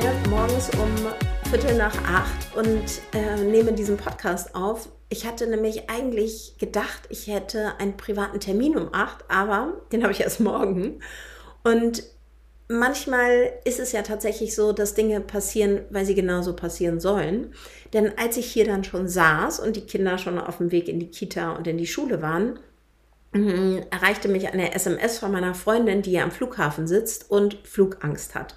Hier morgens um Viertel nach acht und äh, nehme diesen Podcast auf. Ich hatte nämlich eigentlich gedacht, ich hätte einen privaten Termin um acht, aber den habe ich erst morgen. Und manchmal ist es ja tatsächlich so, dass Dinge passieren, weil sie genauso passieren sollen. Denn als ich hier dann schon saß und die Kinder schon auf dem Weg in die Kita und in die Schule waren, mm, erreichte mich eine SMS von meiner Freundin, die ja am Flughafen sitzt und Flugangst hat.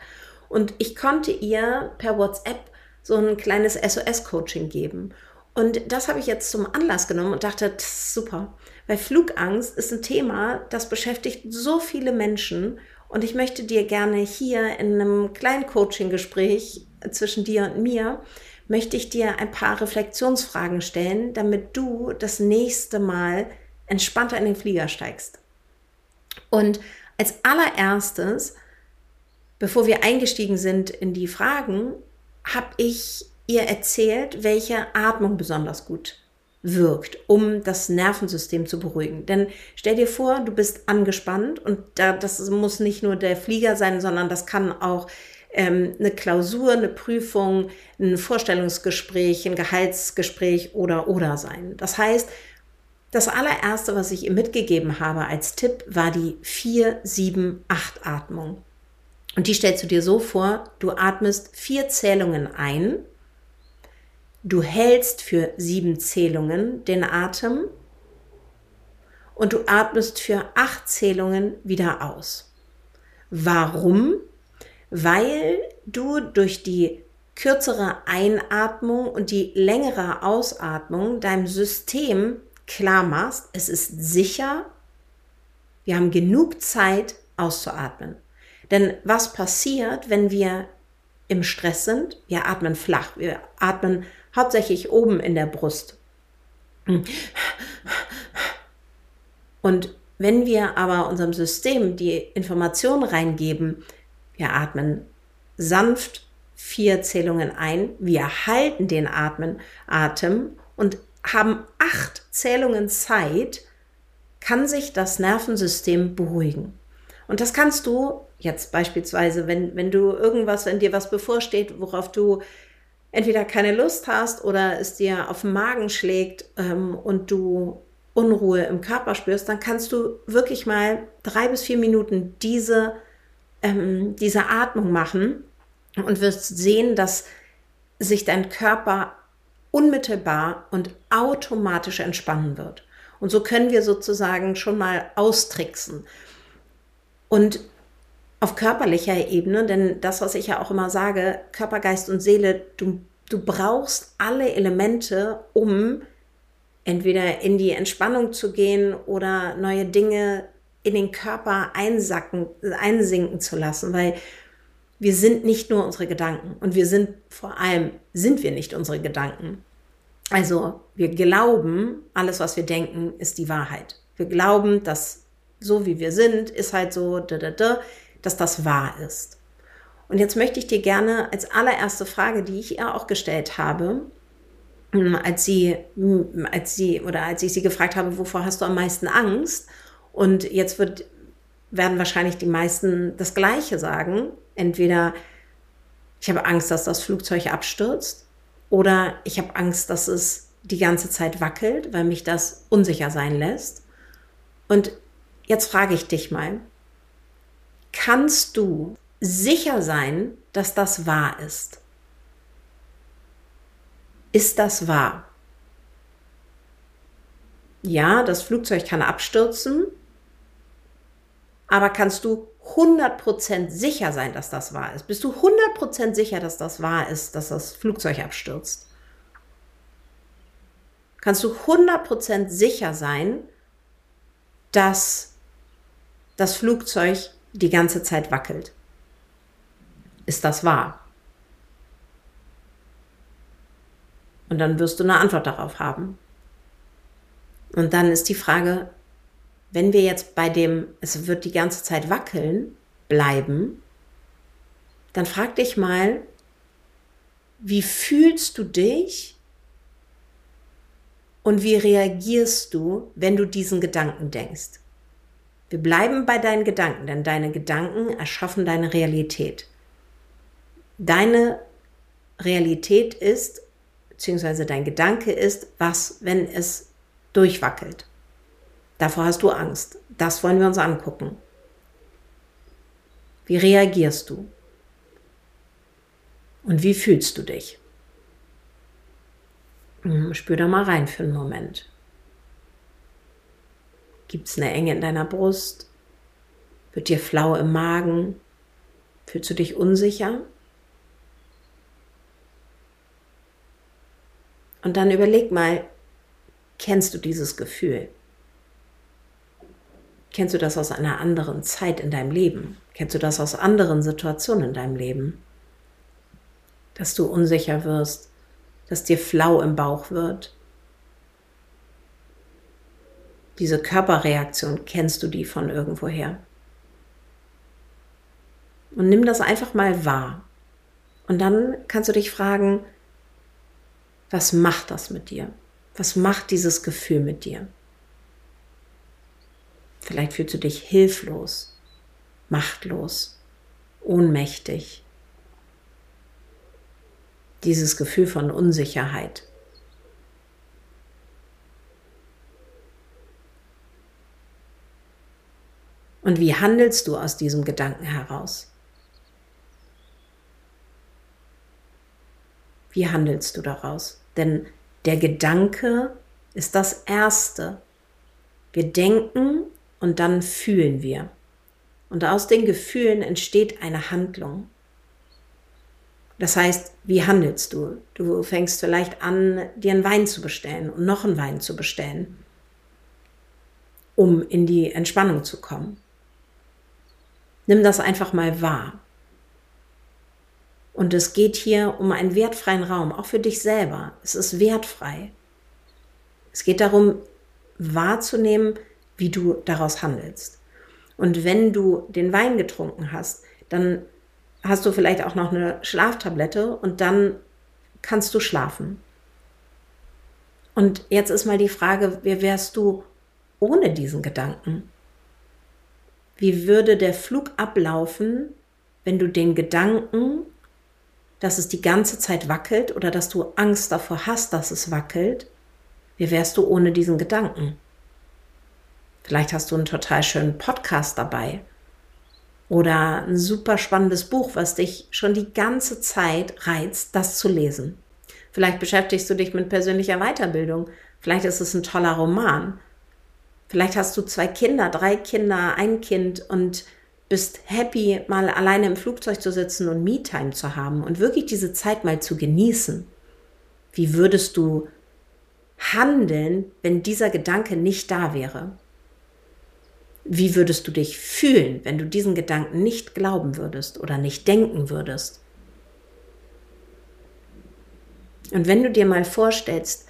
Und ich konnte ihr per WhatsApp so ein kleines SOS-Coaching geben. Und das habe ich jetzt zum Anlass genommen und dachte, super, weil Flugangst ist ein Thema, das beschäftigt so viele Menschen und ich möchte dir gerne hier in einem kleinen Coaching-Gespräch zwischen dir und mir, möchte ich dir ein paar Reflexionsfragen stellen, damit du das nächste Mal entspannter in den Flieger steigst. Und als allererstes, bevor wir eingestiegen sind in die Fragen, habe ich ihr erzählt, welche Atmung besonders gut wirkt, um das Nervensystem zu beruhigen. Denn stell dir vor, du bist angespannt und da, das muss nicht nur der Flieger sein, sondern das kann auch ähm, eine Klausur, eine Prüfung, ein Vorstellungsgespräch, ein Gehaltsgespräch oder oder sein. Das heißt, das allererste, was ich ihr mitgegeben habe als Tipp, war die 4-7-8-Atmung. Und die stellst du dir so vor, du atmest vier Zählungen ein Du hältst für sieben Zählungen den Atem und du atmest für acht Zählungen wieder aus. Warum? Weil du durch die kürzere Einatmung und die längere Ausatmung deinem System klar machst, es ist sicher, wir haben genug Zeit auszuatmen. Denn was passiert, wenn wir im Stress sind? Wir atmen flach, wir atmen hauptsächlich oben in der Brust. Und wenn wir aber unserem System die Information reingeben, wir atmen sanft vier Zählungen ein, wir halten den Atmen, Atem und haben acht Zählungen Zeit, kann sich das Nervensystem beruhigen. Und das kannst du jetzt beispielsweise, wenn, wenn du irgendwas, wenn dir was bevorsteht, worauf du entweder keine Lust hast oder es dir auf den Magen schlägt ähm, und du Unruhe im Körper spürst, dann kannst du wirklich mal drei bis vier Minuten diese, ähm, diese Atmung machen und wirst sehen, dass sich dein Körper unmittelbar und automatisch entspannen wird. Und so können wir sozusagen schon mal austricksen. Und auf körperlicher Ebene, denn das, was ich ja auch immer sage, Körper, Geist und Seele, du, du brauchst alle Elemente, um entweder in die Entspannung zu gehen oder neue Dinge in den Körper einsacken, einsinken zu lassen, weil wir sind nicht nur unsere Gedanken und wir sind vor allem, sind wir nicht unsere Gedanken. Also wir glauben, alles, was wir denken, ist die Wahrheit. Wir glauben, dass so wie wir sind, ist halt so, da, da, da dass das wahr ist. Und jetzt möchte ich dir gerne als allererste Frage, die ich ihr auch gestellt habe, hm, als sie, hm, als sie oder als ich sie gefragt habe, wovor hast du am meisten Angst? Und jetzt wird, werden wahrscheinlich die meisten das Gleiche sagen. Entweder ich habe Angst, dass das Flugzeug abstürzt oder ich habe Angst, dass es die ganze Zeit wackelt, weil mich das unsicher sein lässt. Und jetzt frage ich dich mal, kannst du sicher sein, dass das wahr ist? Ist das wahr? Ja, das Flugzeug kann abstürzen, aber kannst du 100% sicher sein, dass das wahr ist? Bist du 100% sicher, dass das wahr ist, dass das Flugzeug abstürzt? Kannst du 100% sicher sein, dass das Flugzeug die ganze Zeit wackelt? Ist das wahr? Und dann wirst du eine Antwort darauf haben. Und dann ist die Frage, wenn wir jetzt bei dem, es wird die ganze Zeit wackeln, bleiben, dann frag dich mal, wie fühlst du dich und wie reagierst du, wenn du diesen Gedanken denkst? Wir bleiben bei deinen Gedanken, denn deine Gedanken erschaffen deine Realität. Deine Realität ist, beziehungsweise dein Gedanke ist, was, wenn es durchwackelt. Davor hast du Angst. Das wollen wir uns angucken. Wie reagierst du? Und wie fühlst du dich? Hm, spür da mal rein für einen Moment. Gibt es eine Enge in deiner Brust? Wird dir flau im Magen? Fühlst du dich unsicher? Und dann überleg mal, kennst du dieses Gefühl? Kennst du das aus einer anderen Zeit in deinem Leben? Kennst du das aus anderen Situationen in deinem Leben? Dass du unsicher wirst, dass dir flau im Bauch wird. Diese Körperreaktion, kennst du die von irgendwoher? Und nimm das einfach mal wahr. Und dann kannst du dich fragen, was macht das mit dir? Was macht dieses Gefühl mit dir? Vielleicht fühlst du dich hilflos, machtlos, ohnmächtig. Dieses Gefühl von Unsicherheit. Und wie handelst du aus diesem Gedanken heraus? Wie handelst du daraus? Denn der Gedanke ist das Erste. Wir denken und dann fühlen wir. Und aus den Gefühlen entsteht eine Handlung. Das heißt, wie handelst du? Du fängst vielleicht an, dir einen Wein zu bestellen und noch einen Wein zu bestellen, um in die Entspannung zu kommen. Nimm das einfach mal wahr. Und es geht hier um einen wertfreien Raum, auch für dich selber. Es ist wertfrei. Es geht darum, wahrzunehmen, wie du daraus handelst. Und wenn du den Wein getrunken hast, dann hast du vielleicht auch noch eine Schlaftablette und dann kannst du schlafen. Und jetzt ist mal die Frage, wer wärst du ohne diesen Gedanken? Wie würde der Flug ablaufen, wenn du den Gedanken, dass es die ganze Zeit wackelt oder dass du Angst davor hast, dass es wackelt, wie wärst du ohne diesen Gedanken? Vielleicht hast du einen total schönen Podcast dabei oder ein super spannendes Buch, was dich schon die ganze Zeit reizt, das zu lesen. Vielleicht beschäftigst du dich mit persönlicher Weiterbildung. Vielleicht ist es ein toller Roman. Vielleicht hast du zwei Kinder, drei Kinder, ein Kind und bist happy, mal alleine im Flugzeug zu sitzen und Me-Time zu haben und wirklich diese Zeit mal zu genießen. Wie würdest du handeln, wenn dieser Gedanke nicht da wäre? Wie würdest du dich fühlen, wenn du diesen Gedanken nicht glauben würdest oder nicht denken würdest? Und wenn du dir mal vorstellst,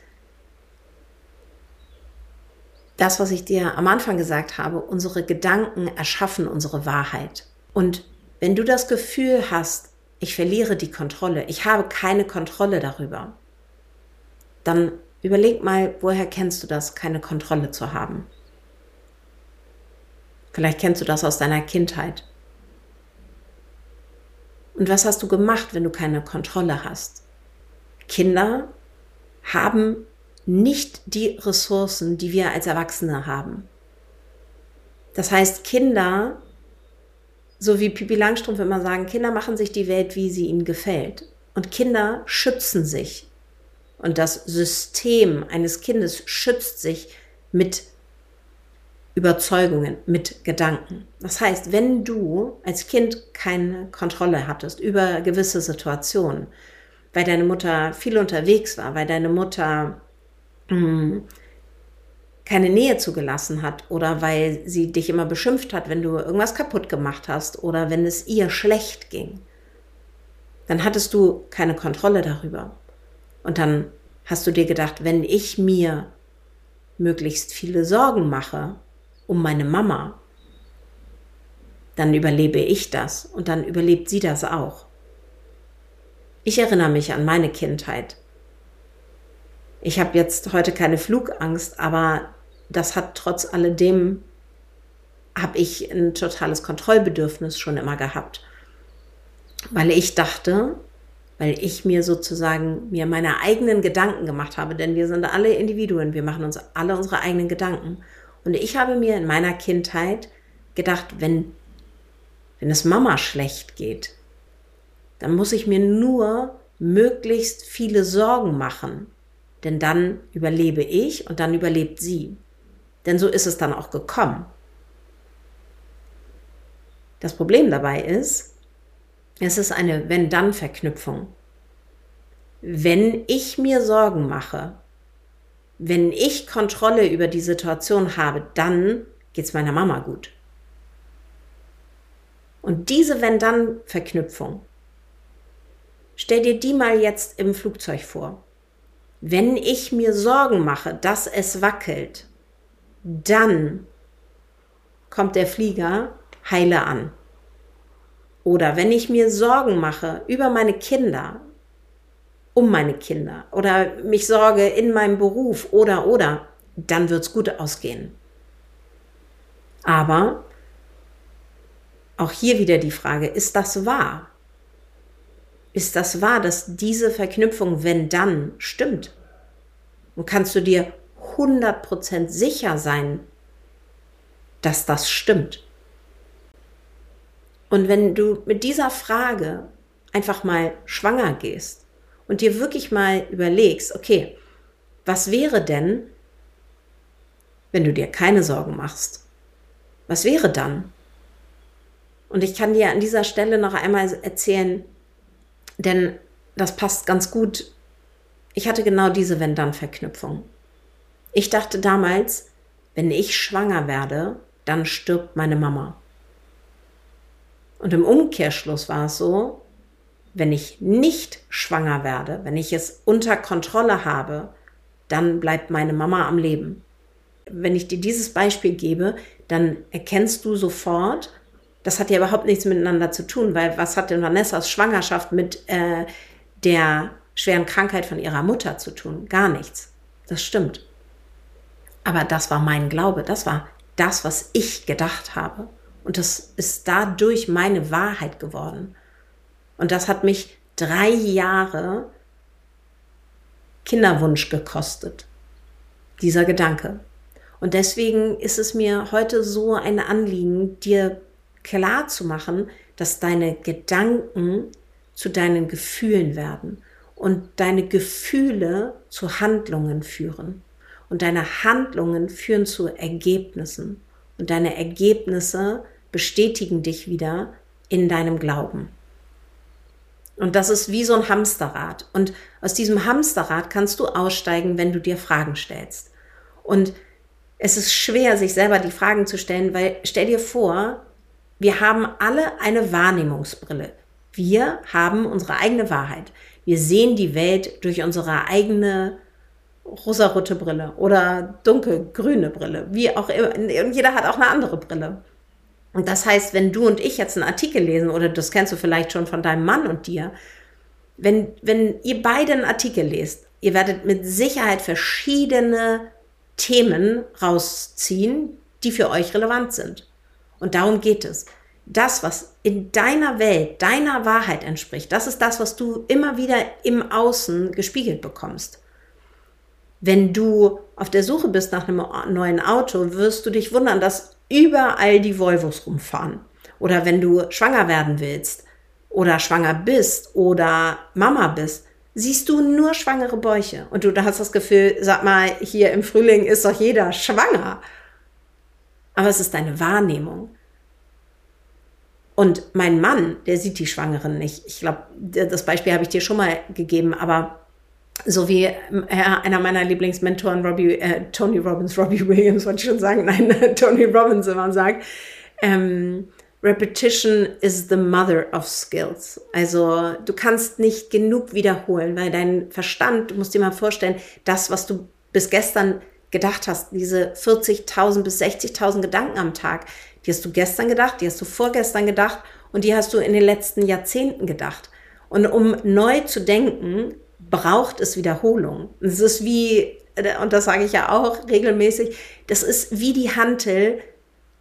das, was ich dir am Anfang gesagt habe, unsere Gedanken erschaffen unsere Wahrheit. Und wenn du das Gefühl hast, ich verliere die Kontrolle, ich habe keine Kontrolle darüber, dann überleg mal, woher kennst du das, keine Kontrolle zu haben? Vielleicht kennst du das aus deiner Kindheit. Und was hast du gemacht, wenn du keine Kontrolle hast? Kinder haben nicht die Ressourcen, die wir als Erwachsene haben. Das heißt, Kinder, so wie Pipi Langstrumpf immer sagen, Kinder machen sich die Welt, wie sie ihnen gefällt. Und Kinder schützen sich. Und das System eines Kindes schützt sich mit Überzeugungen, mit Gedanken. Das heißt, wenn du als Kind keine Kontrolle hattest über gewisse Situationen, weil deine Mutter viel unterwegs war, weil deine Mutter hm, keine Nähe zugelassen hat oder weil sie dich immer beschimpft hat, wenn du irgendwas kaputt gemacht hast oder wenn es ihr schlecht ging, dann hattest du keine Kontrolle darüber. Und dann hast du dir gedacht, wenn ich mir möglichst viele Sorgen mache, um meine Mama, dann überlebe ich das und dann überlebt sie das auch. Ich erinnere mich an meine Kindheit. Ich habe jetzt heute keine Flugangst, aber das hat trotz alledem, habe ich ein totales Kontrollbedürfnis schon immer gehabt. Weil ich dachte, weil ich mir sozusagen mir meine eigenen Gedanken gemacht habe, denn wir sind alle Individuen, wir machen uns alle unsere eigenen Gedanken. Und ich habe mir in meiner Kindheit gedacht, wenn, wenn es Mama schlecht geht, dann muss ich mir nur möglichst viele Sorgen machen. Denn dann überlebe ich und dann überlebt sie. Denn so ist es dann auch gekommen. Das Problem dabei ist, es ist eine Wenn-Dann-Verknüpfung. Wenn ich mir Sorgen mache, wenn ich Kontrolle über die Situation habe, dann geht es meiner Mama gut. Und diese Wenn-Dann-Verknüpfung, stell dir die mal jetzt im Flugzeug vor. Wenn ich mir Sorgen mache, dass es wackelt, dann kommt der Flieger heile an. Oder wenn ich mir Sorgen mache über meine Kinder, um meine Kinder oder mich sorge in meinem Beruf oder oder, dann wird es gut ausgehen. Aber auch hier wieder die Frage, ist das wahr? Ist das wahr, dass diese Verknüpfung, wenn dann, stimmt? Und kannst du dir 100% sicher sein, dass das stimmt? Und wenn du mit dieser Frage einfach mal schwanger gehst, und dir wirklich mal überlegst, okay, was wäre denn, wenn du dir keine Sorgen machst? Was wäre dann? Und ich kann dir an dieser Stelle noch einmal erzählen, denn das passt ganz gut. Ich hatte genau diese Wenn-Dann-Verknüpfung. Ich dachte damals, wenn ich schwanger werde, dann stirbt meine Mama. Und im Umkehrschluss war es so, wenn ich nicht schwanger werde, wenn ich es unter Kontrolle habe, dann bleibt meine Mama am Leben. Wenn ich dir dieses Beispiel gebe, dann erkennst du sofort, das hat ja überhaupt nichts miteinander zu tun, weil was hat denn Vanessas Schwangerschaft mit äh, der schweren Krankheit von ihrer Mutter zu tun? Gar nichts. Das stimmt. Aber das war mein Glaube, das war das, was ich gedacht habe. Und das ist dadurch meine Wahrheit geworden. Und das hat mich drei Jahre Kinderwunsch gekostet, dieser Gedanke. Und deswegen ist es mir heute so ein Anliegen, dir klar zu machen, dass deine Gedanken zu deinen Gefühlen werden und deine Gefühle zu Handlungen führen. Und deine Handlungen führen zu Ergebnissen. Und deine Ergebnisse bestätigen dich wieder in deinem Glauben. Und das ist wie so ein Hamsterrad. Und aus diesem Hamsterrad kannst du aussteigen, wenn du dir Fragen stellst. Und es ist schwer, sich selber die Fragen zu stellen, weil stell dir vor, wir haben alle eine Wahrnehmungsbrille. Wir haben unsere eigene Wahrheit. Wir sehen die Welt durch unsere eigene rosarote Brille oder dunkelgrüne Brille, wie auch immer. Und jeder hat auch eine andere Brille. Und das heißt, wenn du und ich jetzt einen Artikel lesen, oder das kennst du vielleicht schon von deinem Mann und dir, wenn, wenn ihr beide einen Artikel lest, ihr werdet mit Sicherheit verschiedene Themen rausziehen, die für euch relevant sind. Und darum geht es. Das, was in deiner Welt, deiner Wahrheit entspricht, das ist das, was du immer wieder im Außen gespiegelt bekommst. Wenn du auf der Suche bist nach einem neuen Auto, wirst du dich wundern, dass überall die Volvos rumfahren. Oder wenn du schwanger werden willst oder schwanger bist oder Mama bist, siehst du nur schwangere Bäuche. Und du hast das Gefühl, sag mal, hier im Frühling ist doch jeder schwanger. Aber es ist deine Wahrnehmung. Und mein Mann, der sieht die Schwangeren nicht. Ich glaube, das Beispiel habe ich dir schon mal gegeben, aber so wie äh, einer meiner Lieblingsmentoren, Robbie, äh, Tony Robbins, Robbie Williams, wollte ich schon sagen, nein, Tony Robbins immer sagt, ähm, Repetition is the mother of skills. Also du kannst nicht genug wiederholen, weil dein Verstand, du musst dir mal vorstellen, das, was du bis gestern gedacht hast, diese 40.000 bis 60.000 Gedanken am Tag, die hast du gestern gedacht, die hast du vorgestern gedacht und die hast du in den letzten Jahrzehnten gedacht. Und um neu zu denken, braucht es Wiederholung. Es ist wie, und das sage ich ja auch regelmäßig, das ist wie die Hantel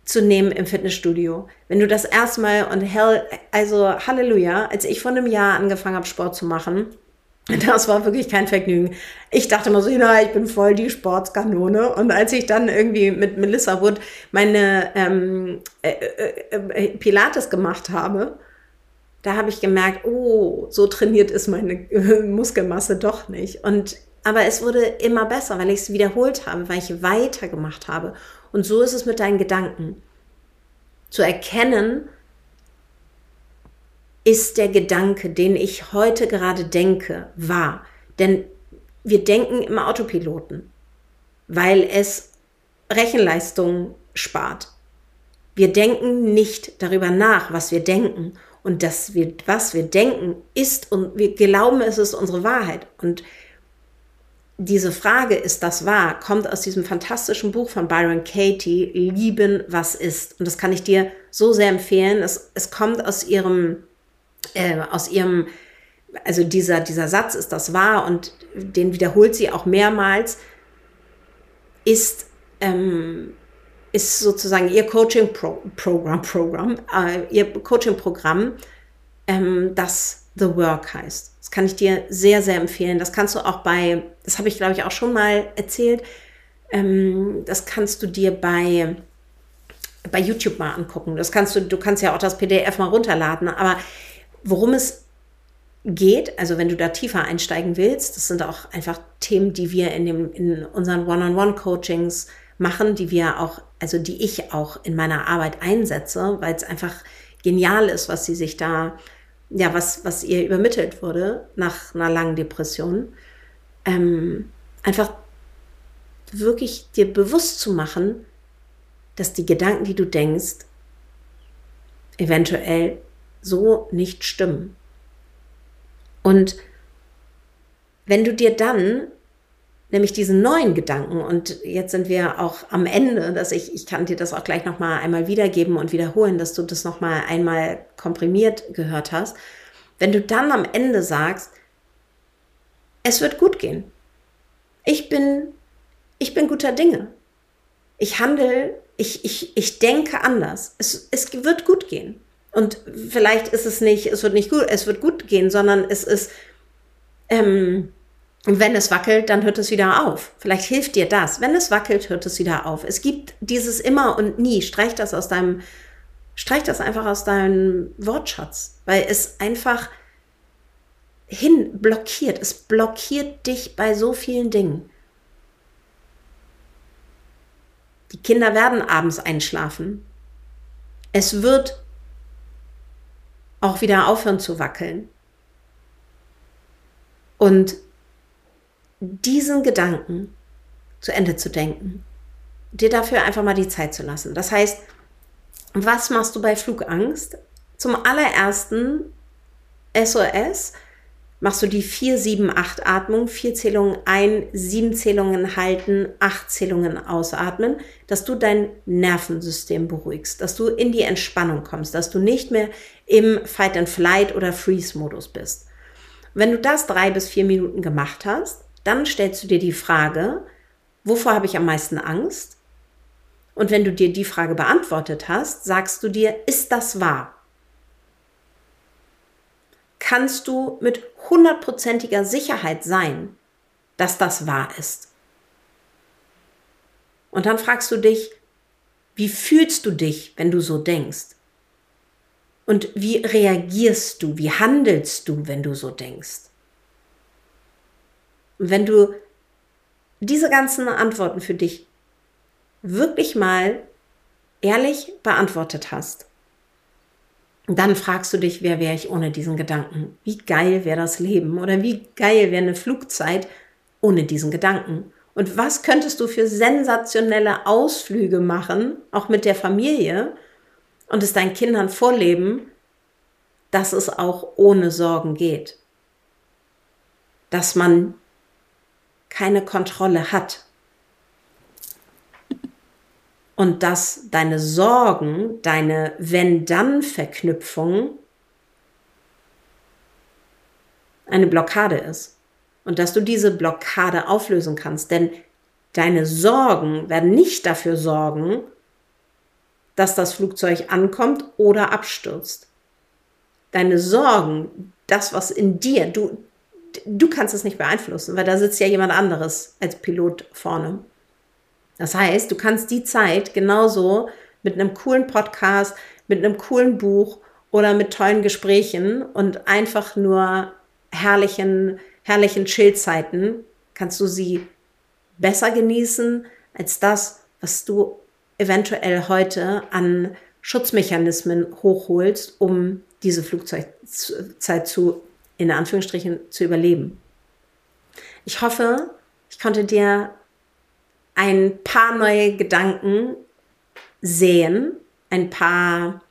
zu nehmen im Fitnessstudio. Wenn du das erstmal und hell, also Halleluja, als ich vor einem Jahr angefangen habe, Sport zu machen, das war wirklich kein Vergnügen. Ich dachte immer so, na, ich bin voll die Sportskanone. Und als ich dann irgendwie mit Melissa Wood meine ähm, äh, äh, äh, Pilates gemacht habe, da habe ich gemerkt, oh, so trainiert ist meine Muskelmasse doch nicht. Und aber es wurde immer besser, weil ich es wiederholt habe, weil ich weitergemacht habe. Und so ist es mit deinen Gedanken. Zu erkennen, ist der Gedanke, den ich heute gerade denke, wahr. Denn wir denken im Autopiloten, weil es Rechenleistung spart. Wir denken nicht darüber nach, was wir denken. Und das was wir denken, ist und wir glauben, es ist unsere Wahrheit. Und diese Frage, ist das wahr, kommt aus diesem fantastischen Buch von Byron Katie, Lieben, was ist. Und das kann ich dir so sehr empfehlen. Es, es kommt aus ihrem, äh, aus ihrem, also dieser, dieser Satz, ist das wahr? Und den wiederholt sie auch mehrmals, ist, ähm, ist sozusagen ihr Coaching-Programm, Programm, äh, ihr Coaching-Programm, ähm, das The Work heißt. Das kann ich dir sehr, sehr empfehlen. Das kannst du auch bei, das habe ich glaube ich auch schon mal erzählt, ähm, das kannst du dir bei, bei YouTube mal angucken. Das kannst du, du kannst ja auch das PDF mal runterladen. Aber worum es geht, also wenn du da tiefer einsteigen willst, das sind auch einfach Themen, die wir in, dem, in unseren One-on-One-Coachings machen, die wir auch, also die ich auch in meiner Arbeit einsetze, weil es einfach genial ist, was sie sich da ja, was, was ihr übermittelt wurde nach einer langen Depression, ähm, einfach wirklich dir bewusst zu machen, dass die Gedanken, die du denkst, eventuell so nicht stimmen. Und wenn du dir dann nämlich diesen neuen Gedanken. Und jetzt sind wir auch am Ende, dass ich, ich kann dir das auch gleich nochmal einmal wiedergeben und wiederholen, dass du das nochmal einmal komprimiert gehört hast. Wenn du dann am Ende sagst, es wird gut gehen. Ich bin, ich bin guter Dinge. Ich handle, ich, ich, ich denke anders. Es, es wird gut gehen. Und vielleicht ist es nicht, es wird nicht gut, es wird gut gehen, sondern es ist, ähm, wenn es wackelt, dann hört es wieder auf. Vielleicht hilft dir das. Wenn es wackelt, hört es wieder auf. Es gibt dieses immer und nie. Streich das aus deinem, streich das einfach aus deinem Wortschatz, weil es einfach hin blockiert. Es blockiert dich bei so vielen Dingen. Die Kinder werden abends einschlafen. Es wird auch wieder aufhören zu wackeln. Und diesen Gedanken zu Ende zu denken. Dir dafür einfach mal die Zeit zu lassen. Das heißt, was machst du bei Flugangst? Zum allerersten SOS machst du die 4-7-8 Atmung, 4 Zählungen ein, 7 Zählungen halten, 8 Zählungen ausatmen, dass du dein Nervensystem beruhigst, dass du in die Entspannung kommst, dass du nicht mehr im Fight and Flight oder Freeze Modus bist. Wenn du das drei bis vier Minuten gemacht hast, dann stellst du dir die Frage, wovor habe ich am meisten Angst? Und wenn du dir die Frage beantwortet hast, sagst du dir, ist das wahr? Kannst du mit hundertprozentiger Sicherheit sein, dass das wahr ist? Und dann fragst du dich, wie fühlst du dich, wenn du so denkst? Und wie reagierst du, wie handelst du, wenn du so denkst? Und wenn du diese ganzen Antworten für dich wirklich mal ehrlich beantwortet hast, dann fragst du dich, wer wäre ich ohne diesen Gedanken? Wie geil wäre das Leben? Oder wie geil wäre eine Flugzeit ohne diesen Gedanken? Und was könntest du für sensationelle Ausflüge machen, auch mit der Familie, und es deinen Kindern vorleben, dass es auch ohne Sorgen geht? Dass man keine Kontrolle hat. Und dass deine Sorgen, deine Wenn-Dann-Verknüpfung eine Blockade ist. Und dass du diese Blockade auflösen kannst. Denn deine Sorgen werden nicht dafür sorgen, dass das Flugzeug ankommt oder abstürzt. Deine Sorgen, das, was in dir, du, du kannst es nicht beeinflussen, weil da sitzt ja jemand anderes als Pilot vorne. Das heißt, du kannst die Zeit genauso mit einem coolen Podcast, mit einem coolen Buch oder mit tollen Gesprächen und einfach nur herrlichen, herrlichen Chillzeiten, kannst du sie besser genießen als das, was du eventuell heute an Schutzmechanismen hochholst, um diese Flugzeit zu in Anführungsstrichen zu überleben. Ich hoffe, ich konnte dir ein paar neue Gedanken sehen, ein paar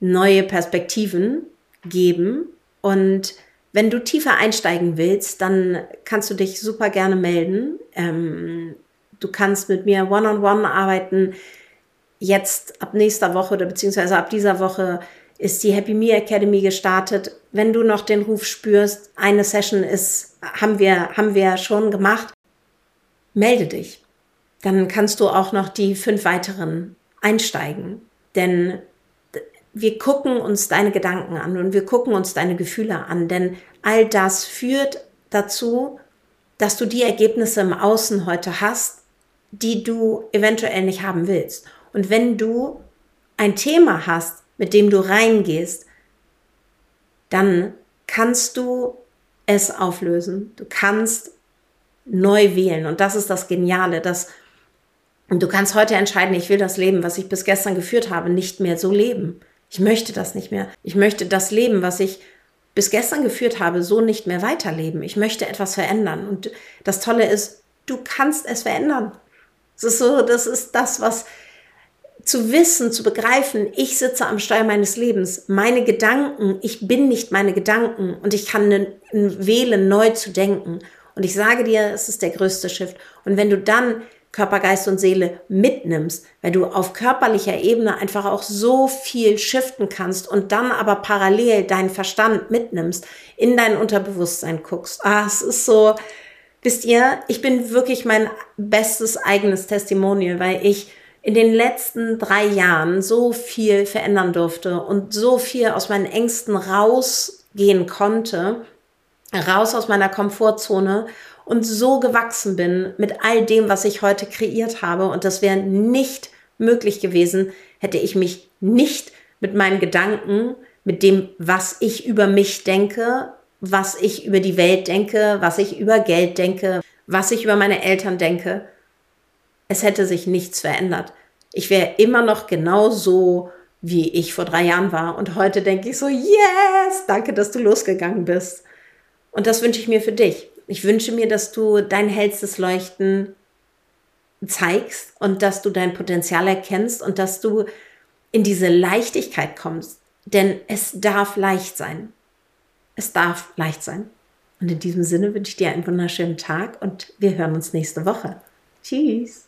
neue Perspektiven geben. Und wenn du tiefer einsteigen willst, dann kannst du dich super gerne melden. Ähm, du kannst mit mir one-on-one -on -one arbeiten. Jetzt ab nächster Woche oder beziehungsweise ab dieser Woche ist die Happy Me Academy gestartet. Wenn du noch den Ruf spürst, eine Session ist, haben wir, haben wir schon gemacht, melde dich. Dann kannst du auch noch die fünf weiteren einsteigen. Denn wir gucken uns deine Gedanken an und wir gucken uns deine Gefühle an. Denn all das führt dazu, dass du die Ergebnisse im Außen heute hast, die du eventuell nicht haben willst. Und wenn du ein Thema hast, mit dem du reingehst, dann kannst du es auflösen. Du kannst neu wählen. Und das ist das Geniale, dass du kannst heute entscheiden, ich will das Leben, was ich bis gestern geführt habe, nicht mehr so leben. Ich möchte das nicht mehr. Ich möchte das Leben, was ich bis gestern geführt habe, so nicht mehr weiterleben. Ich möchte etwas verändern. Und das Tolle ist, du kannst es verändern. Das ist so, das ist das, was zu wissen, zu begreifen, ich sitze am Steuer meines Lebens, meine Gedanken, ich bin nicht meine Gedanken und ich kann wählen, neu zu denken. Und ich sage dir, es ist der größte Shift. Und wenn du dann Körper, Geist und Seele mitnimmst, weil du auf körperlicher Ebene einfach auch so viel shiften kannst und dann aber parallel deinen Verstand mitnimmst, in dein Unterbewusstsein guckst. Ah, es ist so, wisst ihr, ich bin wirklich mein bestes eigenes Testimonial, weil ich in den letzten drei Jahren so viel verändern durfte und so viel aus meinen Ängsten rausgehen konnte, raus aus meiner Komfortzone und so gewachsen bin mit all dem, was ich heute kreiert habe. Und das wäre nicht möglich gewesen, hätte ich mich nicht mit meinen Gedanken, mit dem, was ich über mich denke, was ich über die Welt denke, was ich über Geld denke, was ich über meine Eltern denke, es hätte sich nichts verändert. Ich wäre immer noch genau so, wie ich vor drei Jahren war. Und heute denke ich so, yes, danke, dass du losgegangen bist. Und das wünsche ich mir für dich. Ich wünsche mir, dass du dein hellstes Leuchten zeigst und dass du dein Potenzial erkennst und dass du in diese Leichtigkeit kommst. Denn es darf leicht sein. Es darf leicht sein. Und in diesem Sinne wünsche ich dir einen wunderschönen Tag und wir hören uns nächste Woche. Tschüss.